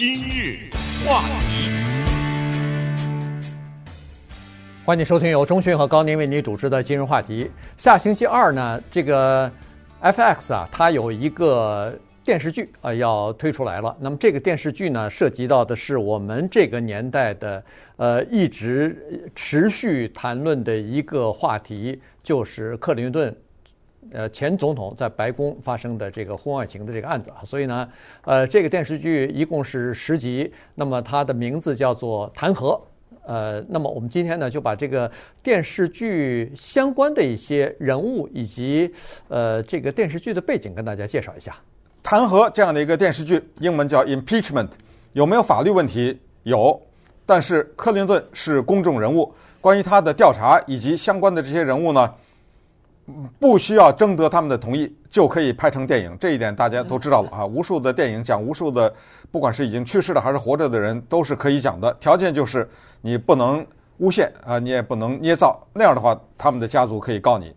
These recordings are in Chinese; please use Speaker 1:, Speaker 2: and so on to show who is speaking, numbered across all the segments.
Speaker 1: 今日话题，
Speaker 2: 欢迎收听由钟讯和高宁为您主持的今日话题。下星期二呢，这个 FX 啊，它有一个电视剧啊要推出来了。那么这个电视剧呢，涉及到的是我们这个年代的呃一直持续谈论的一个话题，就是克林顿。呃，前总统在白宫发生的这个婚外情的这个案子啊，所以呢，呃，这个电视剧一共是十集，那么它的名字叫做《弹劾》。呃，那么我们今天呢，就把这个电视剧相关的一些人物以及呃这个电视剧的背景跟大家介绍一下。
Speaker 3: 《弹劾》这样的一个电视剧，英文叫 Impeachment，有没有法律问题？有，但是克林顿是公众人物，关于他的调查以及相关的这些人物呢？不需要征得他们的同意就可以拍成电影，这一点大家都知道了啊。无数的电影讲无数的，不管是已经去世的还是活着的人，都是可以讲的。条件就是你不能诬陷啊，你也不能捏造，那样的话，他们的家族可以告你。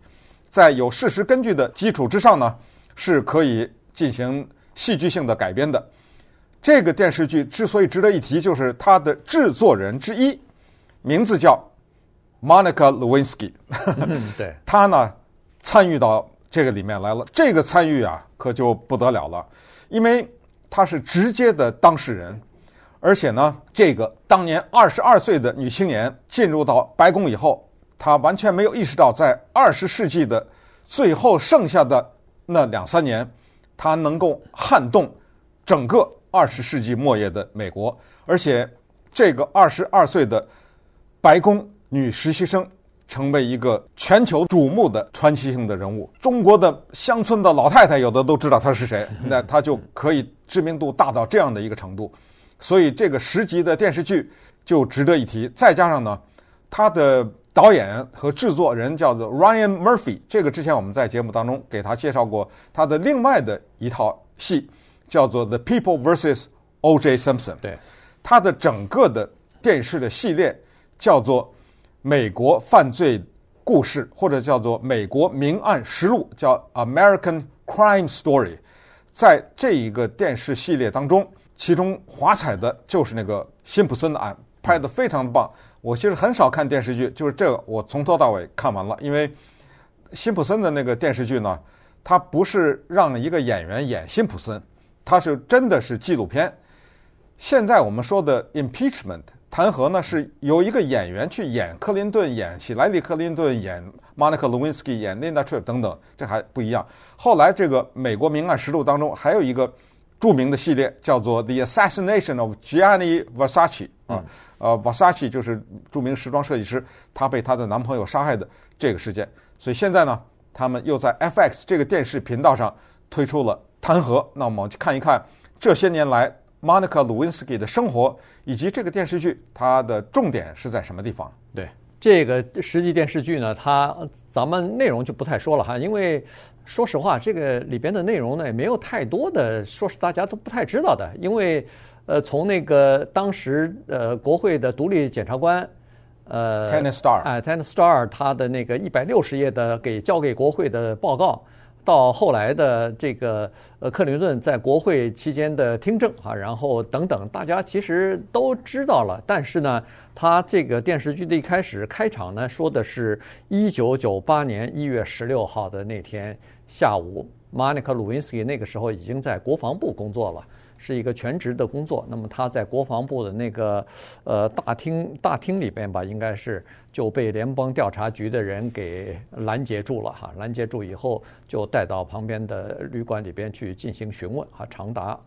Speaker 3: 在有事实根据的基础之上呢，是可以进行戏剧性的改编的。这个电视剧之所以值得一提，就是它的制作人之一，名字叫 Monica Lewinsky。
Speaker 2: 对，
Speaker 3: 他呢。参与到这个里面来了，这个参与啊，可就不得了了，因为他是直接的当事人，而且呢，这个当年二十二岁的女青年进入到白宫以后，她完全没有意识到，在二十世纪的最后剩下的那两三年，她能够撼动整个二十世纪末叶的美国，而且这个二十二岁的白宫女实习生。成为一个全球瞩目的传奇性的人物，中国的乡村的老太太有的都知道她是谁，那她就可以知名度大到这样的一个程度，所以这个十集的电视剧就值得一提。再加上呢，他的导演和制作人叫做 Ryan Murphy，这个之前我们在节目当中给他介绍过他的另外的一套戏，叫做 The People vs. O.J. Simpson。
Speaker 2: 对，
Speaker 3: 他的整个的电视的系列叫做。美国犯罪故事，或者叫做美国明案实录，叫 American Crime Story，在这一个电视系列当中，其中华彩的就是那个辛普森的案，拍得非常棒。我其实很少看电视剧，就是这个我从头到尾看完了，因为辛普森的那个电视剧呢，它不是让一个演员演辛普森，它是真的是纪录片。现在我们说的 Impeachment。弹劾呢，是由一个演员去演克林顿，演希莱里克林顿，演 Monica Lewinsky，演 Linda Tripp 等等，这还不一样。后来这个《美国明暗实录》当中还有一个著名的系列，叫做《The Assassination of Gianni Versace》啊，呃，Versace 就是著名时装设计师，他被他的男朋友杀害的这个事件。所以现在呢，他们又在 FX 这个电视频道上推出了弹劾。那我们去看一看这些年来。Monica Lewinsky 的生活以及这个电视剧，它的重点是在什么地方？
Speaker 2: 对这个实际电视剧呢，它咱们内容就不太说了哈，因为说实话，这个里边的内容呢也没有太多的，说是大家都不太知道的。因为呃，从那个当时呃国会的独立检察官呃
Speaker 3: Kenneth Starr
Speaker 2: 哎 Kenneth Starr 他的那个一百六十页的给交给国会的报告。到后来的这个呃，克林顿在国会期间的听证啊，然后等等，大家其实都知道了。但是呢，他这个电视剧的一开始开场呢，说的是一九九八年一月十六号的那天下午，Monica Lewinsky 那个时候已经在国防部工作了。是一个全职的工作，那么他在国防部的那个呃大厅大厅里边吧，应该是就被联邦调查局的人给拦截住了哈，拦截住以后就带到旁边的旅馆里边去进行询问哈，长达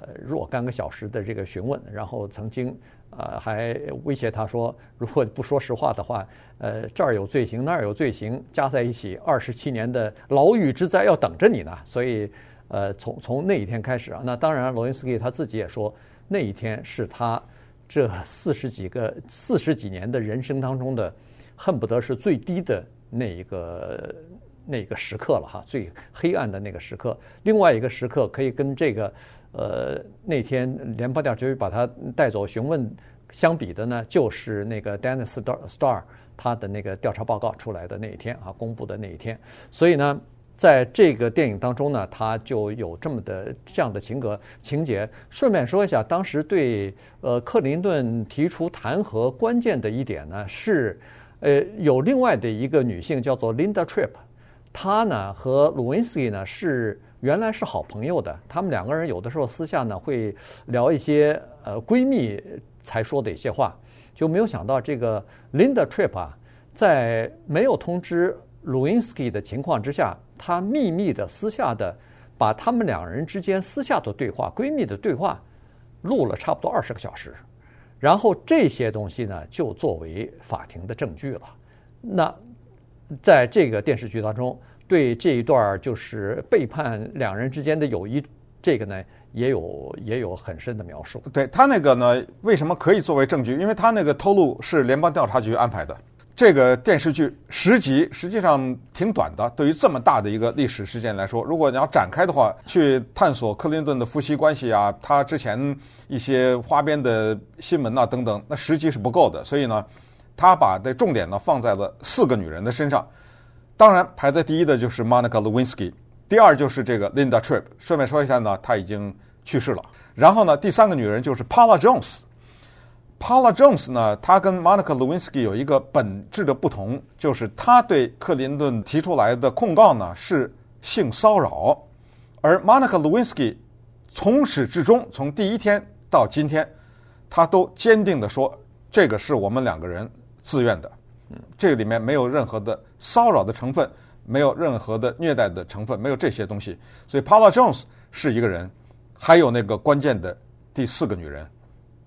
Speaker 2: 呃若干个小时的这个询问，然后曾经呃还威胁他说，如果不说实话的话，呃这儿有罪行那儿有罪行，加在一起二十七年的牢狱之灾要等着你呢，所以。呃，从从那一天开始啊，那当然，罗恩斯基他自己也说，那一天是他这四十几个四十几年的人生当中的，恨不得是最低的那一个那一个时刻了哈，最黑暗的那个时刻。另外一个时刻可以跟这个呃那天联邦调查局把他带走询问相比的呢，就是那个 Dennis Starr 他的那个调查报告出来的那一天啊，公布的那一天。所以呢。在这个电影当中呢，他就有这么的这样的情格情节。顺便说一下，当时对呃克林顿提出弹劾关键的一点呢是，呃有另外的一个女性叫做 Linda Tripp，她呢和鲁温斯基呢是原来是好朋友的，他们两个人有的时候私下呢会聊一些呃闺蜜才说的一些话，就没有想到这个 Linda Tripp 啊，在没有通知鲁温斯基的情况之下。她秘密的、私下的，把他们两人之间私下的对话、闺蜜的对话，录了差不多二十个小时，然后这些东西呢，就作为法庭的证据了。那在这个电视剧当中，对这一段就是背叛两人之间的友谊，这个呢，也有也有很深的描述。
Speaker 3: 对，他那个呢，为什么可以作为证据？因为他那个透露是联邦调查局安排的。这个电视剧十集实际上挺短的，对于这么大的一个历史事件来说，如果你要展开的话，去探索克林顿的夫妻关系啊，他之前一些花边的新闻啊等等，那十集是不够的。所以呢，他把这重点呢放在了四个女人的身上。当然，排在第一的就是 Monica Lewinsky，第二就是这个 Linda Tripp。顺便说一下呢，她已经去世了。然后呢，第三个女人就是 Paula Jones。Paula Jones 呢，她跟 Monica Lewinsky 有一个本质的不同，就是她对克林顿提出来的控告呢是性骚扰，而 Monica Lewinsky 从始至终，从第一天到今天，她都坚定地说，这个是我们两个人自愿的，这个里面没有任何的骚扰的成分，没有任何的虐待的成分，没有这些东西，所以 Paula Jones 是一个人，还有那个关键的第四个女人，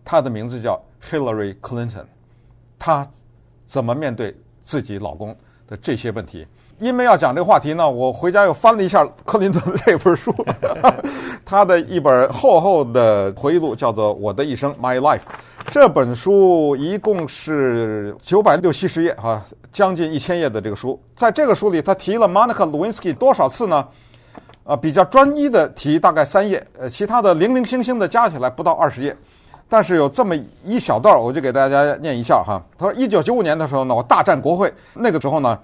Speaker 3: 她的名字叫。Hillary Clinton，她怎么面对自己老公的这些问题？因为要讲这个话题呢，我回家又翻了一下克林顿的这本书，他的一本厚厚的回忆录，叫做《我的一生》（My Life）。这本书一共是九百六七十页，哈，将近一千页的这个书。在这个书里，他提了 Monica Lewinsky 多少次呢？啊，比较专一的提大概三页，呃，其他的零零星星的加起来不到二十页。但是有这么一小段，我就给大家念一下哈。他说，一九九五年的时候呢，我大战国会。那个时候呢，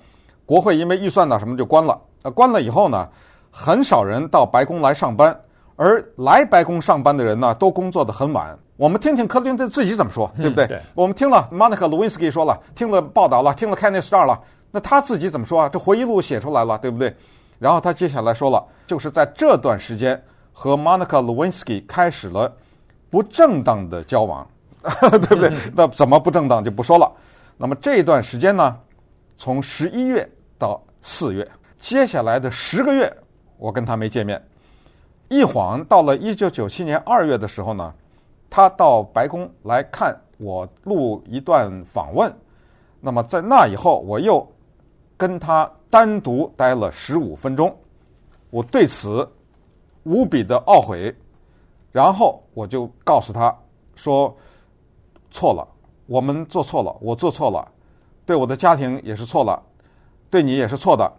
Speaker 3: 国会因为预算呢什么就关了。呃，关了以后呢，很少人到白宫来上班，而来白宫上班的人呢，都工作得很晚。我们听听克林顿自己怎么说，对不对？嗯、对，我们听了 Monica Lewinsky 说了，听了报道了，听了 Kenny Starr 了，那他自己怎么说啊？这回忆录写出来了，对不对？然后他接下来说了，就是在这段时间和 Monica Lewinsky 开始了。不正当的交往，对不对？那怎么不正当就不说了。那么这段时间呢，从十一月到四月，接下来的十个月，我跟他没见面。一晃到了一九九七年二月的时候呢，他到白宫来看我录一段访问。那么在那以后，我又跟他单独待了十五分钟。我对此无比的懊悔。然后我就告诉他说：“错了，我们做错了，我做错了，对我的家庭也是错了，对你也是错的，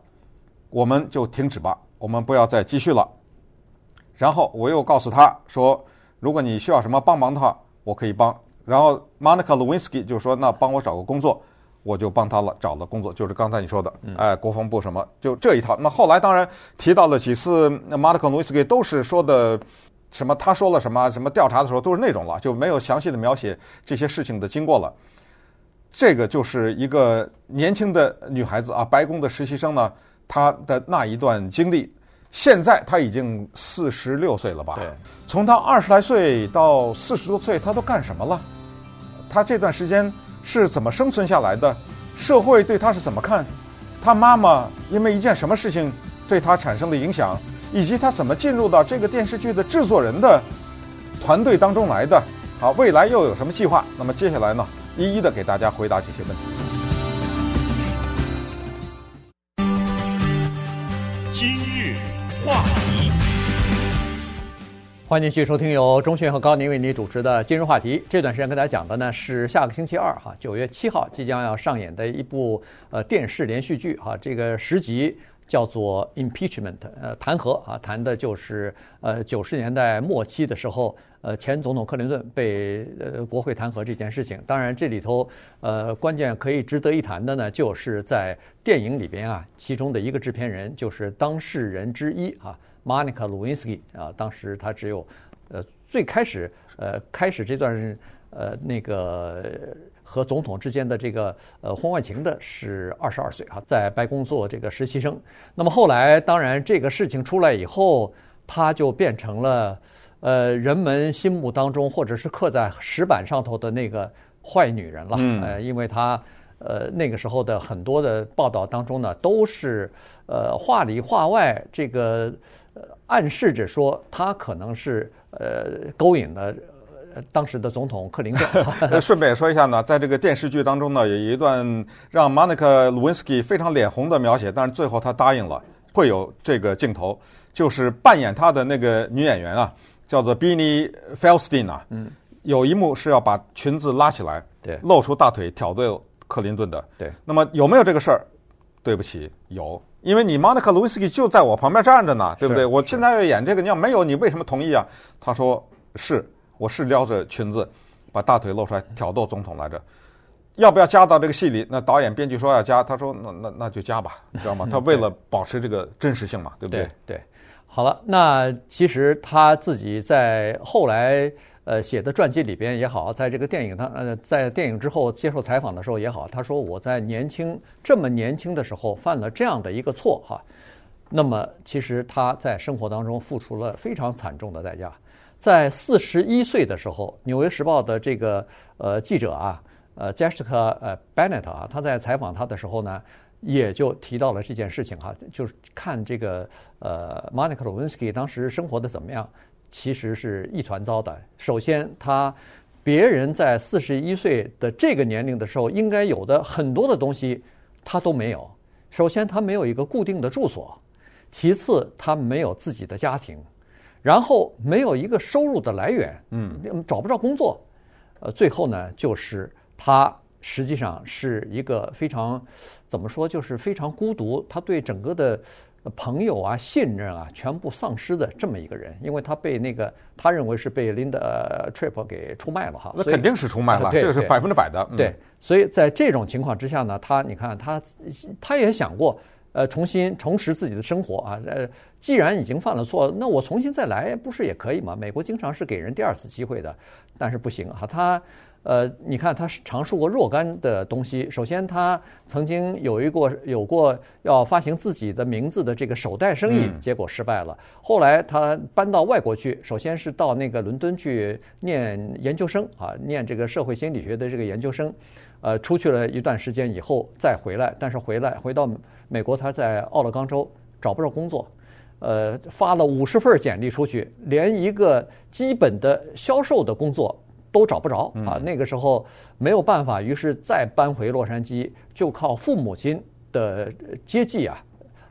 Speaker 3: 我们就停止吧，我们不要再继续了。”然后我又告诉他说：“如果你需要什么帮忙的话，我可以帮。”然后 Monica Lewinsky 就说：“那帮我找个工作。”我就帮他了，找了工作，就是刚才你说的，哎，国防部什么，就这一套。那后来当然提到了几次，Monica Lewinsky 都是说的。什么？他说了什么？什么调查的时候都是那种了，就没有详细的描写这些事情的经过了。这个就是一个年轻的女孩子啊，白宫的实习生呢，她的那一段经历。现在她已经四十六岁了吧？对。从她二十来岁到四十多岁，她都干什么了？她这段时间是怎么生存下来的？社会对她是怎么看？她妈妈因为一件什么事情对她产生的影响？以及他怎么进入到这个电视剧的制作人的团队当中来的？好，未来又有什么计划？那么接下来呢，一一的给大家回答这些问题。
Speaker 1: 今日话题，
Speaker 2: 欢迎继续收听由钟迅和高宁为你主持的《今日话题》。这段时间跟大家讲的呢是下个星期二哈，九月七号即将要上演的一部呃电视连续剧哈，这个十集。叫做 impeachment，呃，弹劾啊，谈的就是呃九十年代末期的时候，呃，前总统克林顿被呃国会弹劾这件事情。当然，这里头呃关键可以值得一谈的呢，就是在电影里边啊，其中的一个制片人就是当事人之一啊，Monica Lewinsky 啊，当时他只有呃最开始呃开始这段呃那个。和总统之间的这个呃婚外情的是二十二岁啊，在白宫做这个实习生。那么后来，当然这个事情出来以后，他就变成了呃人们心目当中或者是刻在石板上头的那个坏女人了。嗯。呃，因为她呃那个时候的很多的报道当中呢，都是呃话里话外这个呃暗示着说他可能是呃勾引了。当时的总统克林顿。
Speaker 3: 顺便说一下呢，在这个电视剧当中呢，有一段让 Monica Lewinsky 非常脸红的描写，但是最后她答应了会有这个镜头，就是扮演她的那个女演员啊，叫做 Beanie Feldstein 啊，嗯，有一幕是要把裙子拉起来，
Speaker 2: 对，
Speaker 3: 露出大腿挑逗克林顿的，
Speaker 2: 对。
Speaker 3: 那么有没有这个事儿？对不起，有，因为你 Monica Lewinsky 就在我旁边站着呢，对不对？我现在要演这个，你要没有，你为什么同意啊？他说是。我是撩着裙子，把大腿露出来挑逗总统来着，要不要加到这个戏里？那导演编剧说要加，他说那那那就加吧，你知道吗？他为了保持这个真实性嘛，对不对？
Speaker 2: 对，对，好了，那其实他自己在后来呃写的传记里边也好，在这个电影他呃在电影之后接受采访的时候也好，他说我在年轻这么年轻的时候犯了这样的一个错哈，那么其实他在生活当中付出了非常惨重的代价。在四十一岁的时候，《纽约时报》的这个呃记者啊，呃 Jessica 呃 Bennett 啊，他在采访他的时候呢，也就提到了这件事情哈，就是看这个呃 Monica Lewinsky 当时生活的怎么样，其实是一团糟的。首先，他别人在四十一岁的这个年龄的时候应该有的很多的东西，他都没有。首先，他没有一个固定的住所；其次，他没有自己的家庭。然后没有一个收入的来源，嗯，找不着工作，呃，最后呢，就是他实际上是一个非常怎么说，就是非常孤独，他对整个的朋友啊、信任啊，全部丧失的这么一个人，因为他被那个他认为是被 Linda Tripp 给出卖了哈，
Speaker 3: 那肯定是出卖了，这个是百分之百的，
Speaker 2: 对，所以在这种情况之下呢，他你看他他也想过。呃，重新重拾自己的生活啊！呃，既然已经犯了错，那我重新再来不是也可以吗？美国经常是给人第二次机会的，但是不行啊！他，呃，你看他尝试过若干的东西。首先，他曾经有一过有过要发行自己的名字的这个手袋生意，结果失败了。后来他搬到外国去，首先是到那个伦敦去念研究生啊，念这个社会心理学的这个研究生。呃，出去了一段时间以后再回来，但是回来回到美国，他在奥勒冈州找不着工作，呃，发了五十份简历出去，连一个基本的销售的工作都找不着啊。那个时候没有办法，于是再搬回洛杉矶，就靠父母亲的接济啊，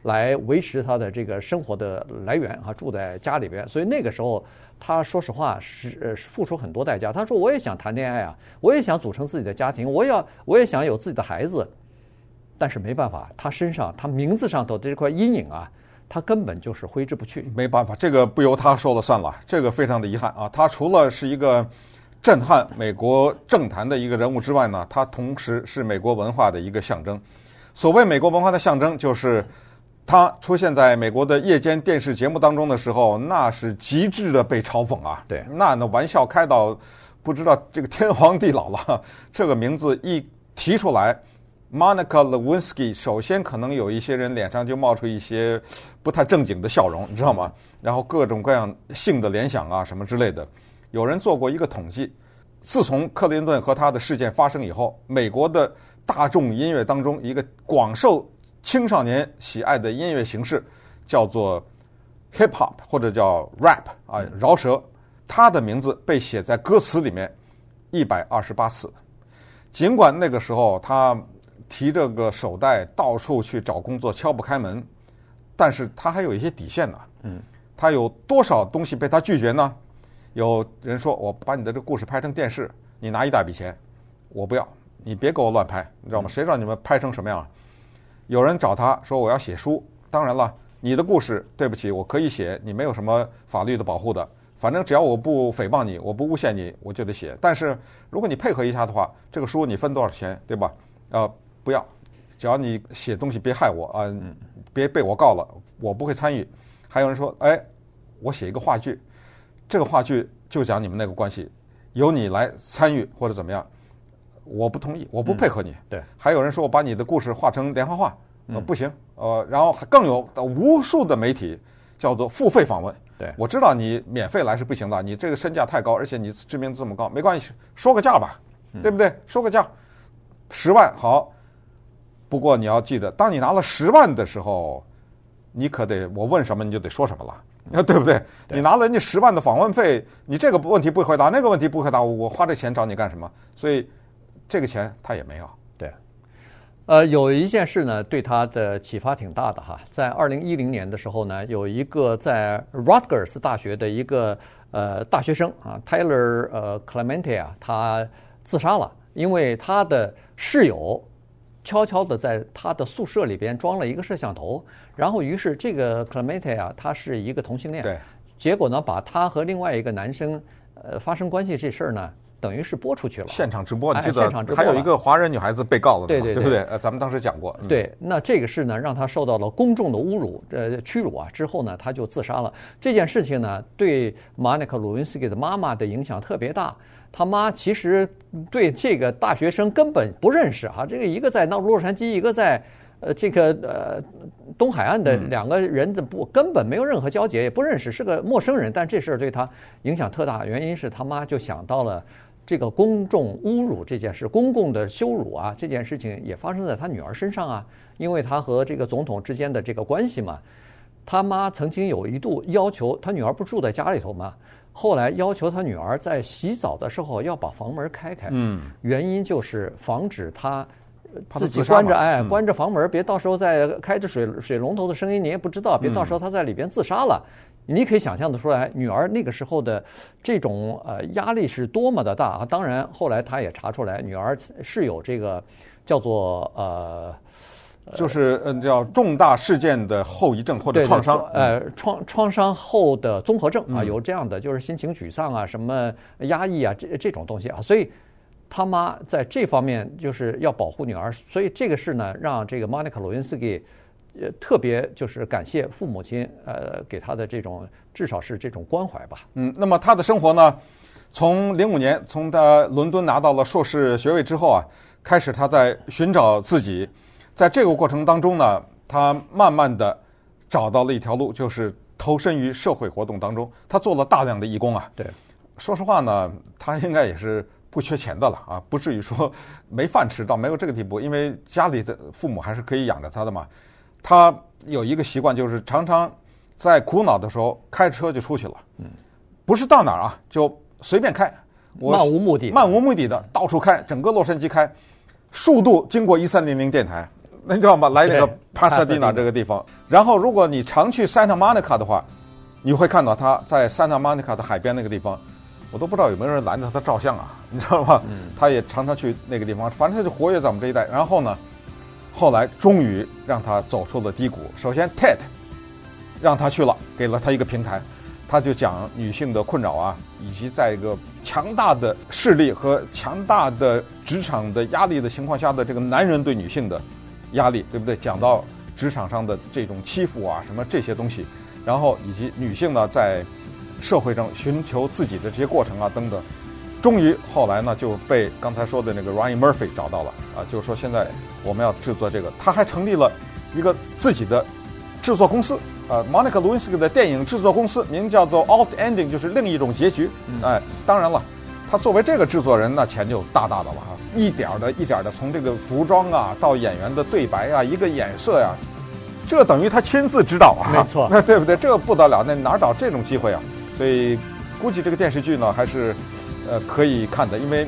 Speaker 2: 来维持他的这个生活的来源啊，住在家里边。所以那个时候。他说实话是呃付出很多代价。他说我也想谈恋爱啊，我也想组成自己的家庭，我要我也想有自己的孩子，但是没办法，他身上他名字上头的这块阴影啊，他根本就是挥之不去。
Speaker 3: 没办法，这个不由他说了算了，这个非常的遗憾啊。他除了是一个震撼美国政坛的一个人物之外呢，他同时是美国文化的一个象征。所谓美国文化的象征，就是。他出现在美国的夜间电视节目当中的时候，那是极致的被嘲讽啊！
Speaker 2: 对，
Speaker 3: 那那玩笑开到不知道这个天荒地老了。这个名字一提出来，Monica Lewinsky，首先可能有一些人脸上就冒出一些不太正经的笑容，你知道吗？然后各种各样性的联想啊，什么之类的。有人做过一个统计，自从克林顿和他的事件发生以后，美国的大众音乐当中一个广受青少年喜爱的音乐形式叫做 hip hop 或者叫 rap 啊，饶舌。他的名字被写在歌词里面一百二十八次。尽管那个时候他提着个手袋到处去找工作，敲不开门，但是他还有一些底线呢。嗯，他有多少东西被他拒绝呢？有人说：“我把你的这个故事拍成电视，你拿一大笔钱。”我不要，你别给我乱拍，你知道吗？谁让你们拍成什么样？有人找他说，我要写书，当然了，你的故事，对不起，我可以写，你没有什么法律的保护的。反正只要我不诽谤你，我不诬陷你，我就得写。但是如果你配合一下的话，这个书你分多少钱，对吧？呃，不要，只要你写东西别害我啊，别被我告了，我不会参与。还有人说，哎，我写一个话剧，这个话剧就讲你们那个关系，由你来参与或者怎么样，我不同意，我不配合你。
Speaker 2: 对。还
Speaker 3: 有人说我把你的故事画成连环画，呃，不行。呃，然后更有无数的媒体叫做付费访问。
Speaker 2: 对，
Speaker 3: 我知道你免费来是不行的，你这个身价太高，而且你知名度这么高，没关系，说个价吧，对不对？说个价，十万好。不过你要记得，当你拿了十万的时候，你可得我问什么你就得说什么了，对不对？你拿了人家十万的访问费，你这个问题不回答，那个问题不回答，我花这钱找你干什么？所以这个钱他也没有。
Speaker 2: 对呃，有一件事呢，对他的启发挺大的哈。在二零一零年的时候呢，有一个在 Rutgers 大学的一个呃大学生啊，Tyler 呃 Clemente 啊，他自杀了，因为他的室友悄悄的在他的宿舍里边装了一个摄像头，然后于是这个 Clemente 啊，他是一个同性恋，
Speaker 3: 对，
Speaker 2: 结果呢，把他和另外一个男生呃发生关系这事儿呢。等于是播出去了，
Speaker 3: 现场直播，你记
Speaker 2: 得
Speaker 3: 还有一个华人女孩子被告了，
Speaker 2: 对对
Speaker 3: 对不对？呃，咱们当时讲过。
Speaker 2: 对，那这个事呢，让他受到了公众的侮辱，呃，屈辱啊。之后呢，他就自杀了。这件事情呢，对 Monica Lewinsky 的妈妈的影响特别大。他妈其实对这个大学生根本不认识哈，这个一个在那洛杉矶，一个在呃这个呃东海岸的两个人的不根本没有任何交集，也不认识，是个陌生人。但这事儿对他影响特大，原因是他妈就想到了。这个公众侮辱这件事，公共的羞辱啊，这件事情也发生在他女儿身上啊，因为他和这个总统之间的这个关系嘛。他妈曾经有一度要求他女儿不住在家里头嘛，后来要求他女儿在洗澡的时候要把房门开开，嗯，原因就是防止他自己关着，哎，关着房门，别到时候再开着水水龙头的声音你也不知道，别到时候他在里边自杀了。你可以想象得出来，女儿那个时候的这种呃压力是多么的大啊！当然，后来他也查出来，女儿是有这个叫做呃，
Speaker 3: 就是嗯叫重大事件的后遗症或者创伤，
Speaker 2: 呃创创伤后的综合症啊，有这样的，就是心情沮丧啊，什么压抑啊，这这种东西啊，所以他妈在这方面就是要保护女儿，所以这个事呢，让这个 Monica Lewinsky。呃，特别就是感谢父母亲，呃，给他的这种至少是这种关怀吧。
Speaker 3: 嗯，那么他的生活呢，从零五年从他伦敦拿到了硕士学位之后啊，开始他在寻找自己，在这个过程当中呢，他慢慢的找到了一条路，就是投身于社会活动当中。他做了大量的义工啊。
Speaker 2: 对，
Speaker 3: 说实话呢，他应该也是不缺钱的了啊，不至于说没饭吃到没有这个地步，因为家里的父母还是可以养着他的嘛。他有一个习惯，就是常常在苦恼的时候开车就出去了。嗯，不是到哪儿啊，就随便开，我
Speaker 2: 漫无目的，
Speaker 3: 漫无目的的到处开，整个洛杉矶开，数度经过一三零零电台，那你知道吗？来这个帕萨蒂纳这个地方。然后，如果你常去 Santa Monica 的话，你会看到他在 Santa Monica 的海边那个地方，我都不知道有没有人拦着他照相啊，你知道吗？嗯，他也常常去那个地方，反正他就活跃在我们这一带。然后呢？后来终于让他走出了低谷。首先，TED 让他去了，给了他一个平台，他就讲女性的困扰啊，以及在一个强大的势力和强大的职场的压力的情况下的这个男人对女性的压力，对不对？讲到职场上的这种欺负啊，什么这些东西，然后以及女性呢在社会上寻求自己的这些过程啊等等。终于后来呢就被刚才说的那个 Ryan Murphy 找到了啊，就是说现在我们要制作这个，他还成立了一个自己的制作公司啊，Monica Lewinsky 的电影制作公司，名叫做 Alt Ending，就是另一种结局。哎，当然了，他作为这个制作人，那钱就大大的了哈，一点的一点的从这个服装啊到演员的对白啊，一个眼色呀，这等于他亲自指导啊，
Speaker 2: 没错，
Speaker 3: 那 对不对？这不得了，那哪找这种机会啊？所以估计这个电视剧呢还是。呃，可以看的，因为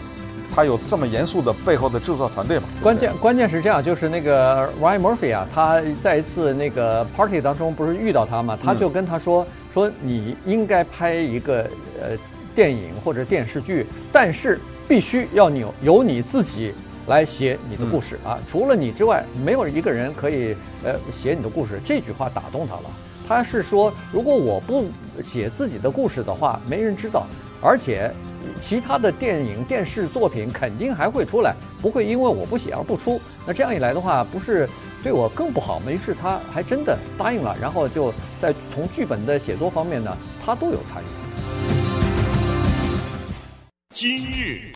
Speaker 3: 他有这么严肃的背后的制作团队嘛。
Speaker 2: 关键关键是这样，就是那个 Ryan Murphy 啊，他在一次那个 party 当中不是遇到他嘛，他就跟他说、嗯、说你应该拍一个呃电影或者电视剧，但是必须要你由你自己来写你的故事啊，除了你之外，没有一个人可以呃写你的故事。这句话打动他了。他是说，如果我不写自己的故事的话，没人知道，而且其他的电影、电视作品肯定还会出来，不会因为我不写而不出。那这样一来的话，不是对我更不好吗？于是他还真的答应了，然后就在从剧本的写作方面呢，他都有参与。
Speaker 1: 今日